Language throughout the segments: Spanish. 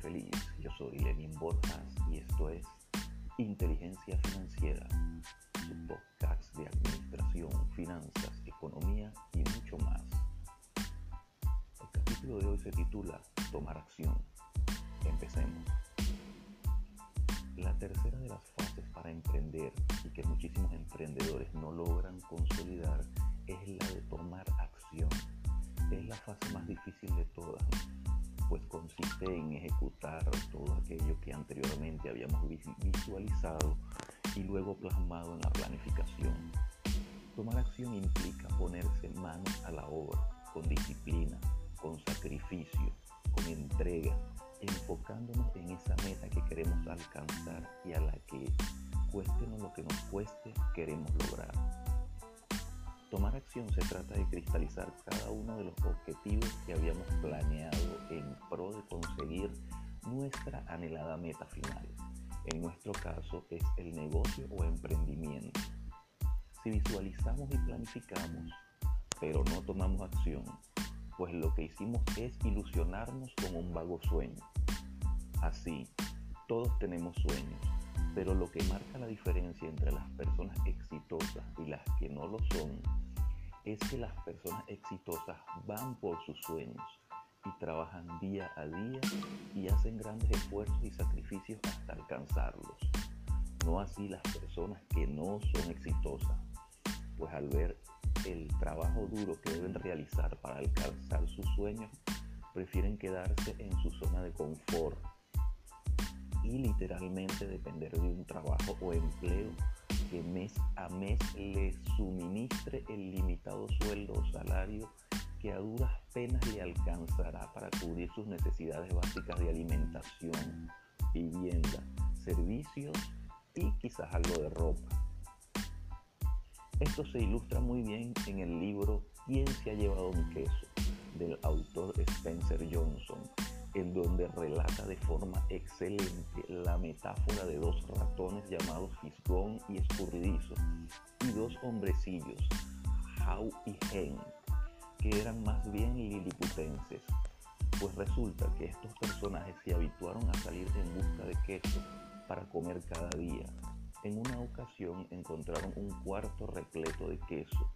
feliz. Yo soy Lenin Borjas y esto es Inteligencia Financiera, su podcast de administración, finanzas, economía y mucho más. El capítulo de hoy se titula Tomar acción. Empecemos. La tercera de las fases para emprender y que muchísimos emprendedores no logran consolidar es la de tomar acción. Es la fase más difícil de todas pues consiste en ejecutar todo aquello que anteriormente habíamos visualizado y luego plasmado en la planificación. Tomar acción implica ponerse manos a la obra, con disciplina, con sacrificio, con entrega, enfocándonos en esa meta que queremos alcanzar y a la que, cueste lo que nos cueste, queremos lograr. Tomar acción se trata de cristalizar cada uno de los objetivos que habíamos planeado en pro de conseguir nuestra anhelada meta final. En nuestro caso es el negocio o emprendimiento. Si visualizamos y planificamos, pero no tomamos acción, pues lo que hicimos es ilusionarnos con un vago sueño. Así, todos tenemos sueños, pero lo que marca la diferencia entre las personas exitosas y las que no lo son es que las personas exitosas van por sus sueños y trabajan día a día y hacen grandes esfuerzos y sacrificios hasta alcanzarlos. No así las personas que no son exitosas, pues al ver el trabajo duro que deben realizar para alcanzar sus sueños, prefieren quedarse en su zona de confort y literalmente depender de un trabajo o empleo que mes a mes les suministre el limitado sueldo o salario que a duras penas le alcanzará para cubrir sus necesidades básicas de alimentación, vivienda, servicios y quizás algo de ropa. Esto se ilustra muy bien en el libro ¿Quién se ha llevado un queso? del autor Spencer Johnson, en donde relata de forma excelente la metáfora de dos ratones llamados Fisgón y Escurridizo y dos hombrecillos, How y Hen, que eran más bien liliputenses. Pues resulta que estos personajes se habituaron a salir en busca de queso para comer cada día. En una ocasión encontraron un cuarto repleto de queso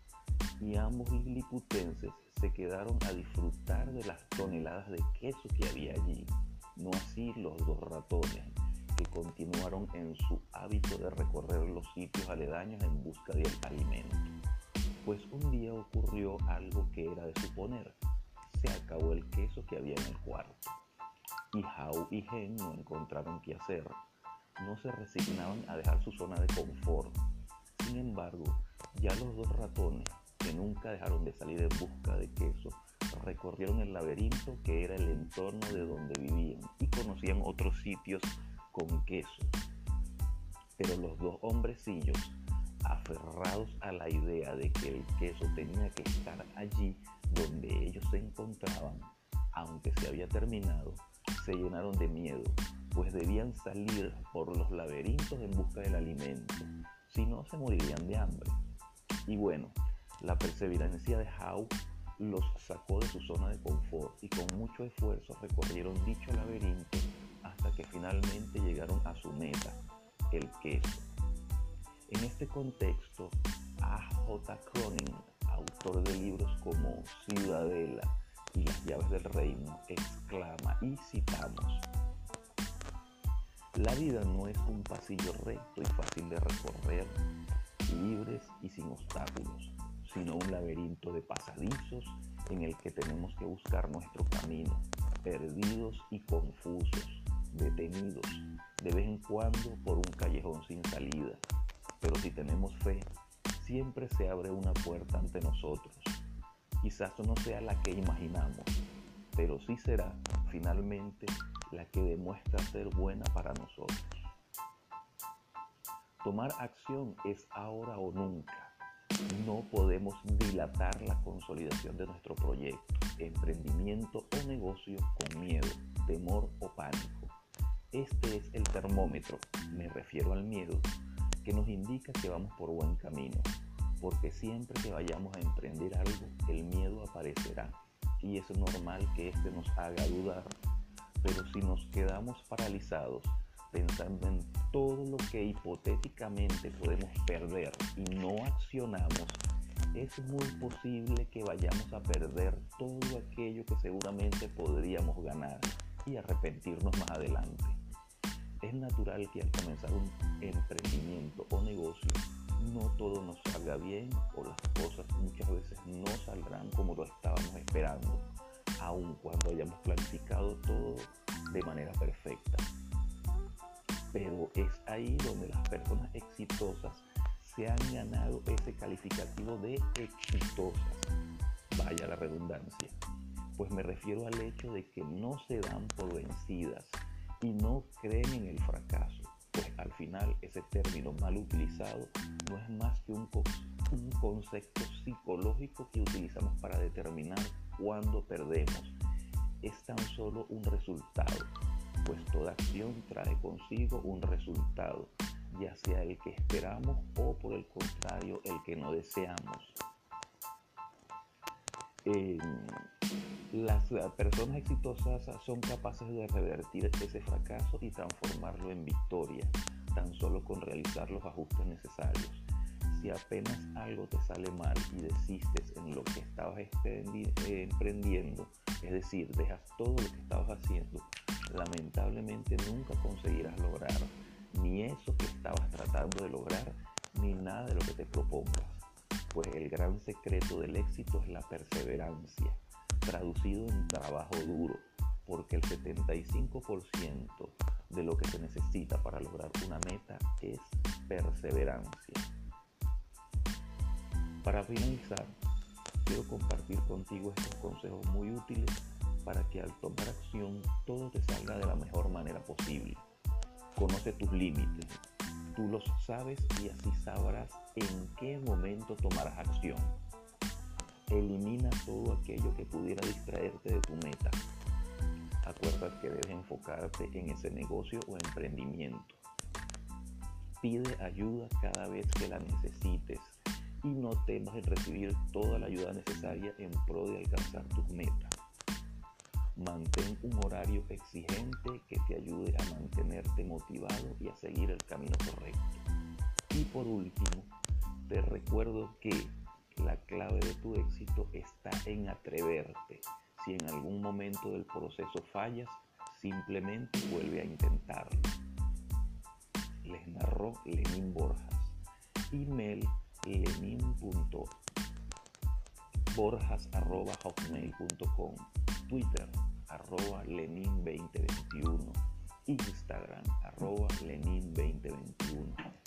y ambos liliputenses se quedaron a disfrutar de las toneladas de queso que había allí, no así los dos ratones, que continuaron en su hábito de recorrer los sitios aledaños en busca del alimento. Pues un día ocurrió algo que era de suponer, se acabó el queso que había en el cuarto. Y Hao y Gen no encontraron qué hacer, no se resignaban a dejar su zona de confort. Sin embargo, ya los dos ratones que nunca dejaron de salir en busca de queso, recorrieron el laberinto que era el entorno de donde vivían y conocían otros sitios con queso. Pero los dos hombrecillos, aferrados a la idea de que el queso tenía que estar allí donde ellos se encontraban, aunque se había terminado, se llenaron de miedo, pues debían salir por los laberintos en busca del alimento, si no se morirían de hambre. Y bueno, la perseverancia de Howe los sacó de su zona de confort y con mucho esfuerzo recorrieron dicho laberinto hasta que finalmente llegaron a su meta, el queso. En este contexto, A.J. Cronin, autor de libros como Ciudadela y Las llaves del reino, exclama y citamos, La vida no es un pasillo recto y fácil de recorrer, libres y sin obstáculos sino un laberinto de pasadizos en el que tenemos que buscar nuestro camino, perdidos y confusos, detenidos, de vez en cuando por un callejón sin salida. Pero si tenemos fe, siempre se abre una puerta ante nosotros. Quizás no sea la que imaginamos, pero sí será finalmente la que demuestra ser buena para nosotros. Tomar acción es ahora o nunca no podemos dilatar la consolidación de nuestro proyecto, emprendimiento o negocio con miedo, temor o pánico. Este es el termómetro, me refiero al miedo, que nos indica que vamos por buen camino, porque siempre que vayamos a emprender algo, el miedo aparecerá y es normal que éste nos haga dudar, Pero si nos quedamos paralizados pensando en todo lo que hipotéticamente podemos perder y no accionamos, es muy posible que vayamos a perder todo aquello que seguramente podríamos ganar y arrepentirnos más adelante. Es natural que al comenzar un emprendimiento o negocio no todo nos salga bien o las cosas muchas veces no saldrán como lo estábamos esperando, aun cuando hayamos planificado todo de manera perfecta. Pero es ahí donde las personas exitosas se han ganado ese calificativo de exitosas. Vaya la redundancia. Pues me refiero al hecho de que no se dan por vencidas y no creen en el fracaso. Pues al final ese término mal utilizado no es más que un, un concepto psicológico que utilizamos para determinar cuándo perdemos. Es tan solo un resultado, pues toda acción trae consigo un resultado ya sea el que esperamos o por el contrario el que no deseamos. Em, las personas exitosas son capaces de revertir ese fracaso y transformarlo en victoria, tan solo con realizar los ajustes necesarios. Si apenas algo te sale mal y desistes en lo que estabas emprendiendo, es decir, dejas todo lo que estabas haciendo, lamentablemente nunca conseguirás lograr ni eso que estabas tratando de lograr, ni nada de lo que te propongas. Pues el gran secreto del éxito es la perseverancia, traducido en trabajo duro, porque el 75% de lo que se necesita para lograr una meta es perseverancia. Para finalizar, quiero compartir contigo estos consejos muy útiles para que al tomar acción todo te salga de la mejor manera posible. Conoce tus límites. Tú los sabes y así sabrás en qué momento tomarás acción. Elimina todo aquello que pudiera distraerte de tu meta. Acuérdate que debes enfocarte en ese negocio o emprendimiento. Pide ayuda cada vez que la necesites y no temas en recibir toda la ayuda necesaria en pro de alcanzar tus metas. Mantén un horario exigente que te ayude a mantenerte motivado y a seguir el camino correcto. Y por último, te recuerdo que la clave de tu éxito está en atreverte. Si en algún momento del proceso fallas, simplemente vuelve a intentarlo. Les narró Lenín Borjas. Email lenin.borjas.hotmail.com Twitter arroba Lenin 2021, Instagram arroba Lenin 2021.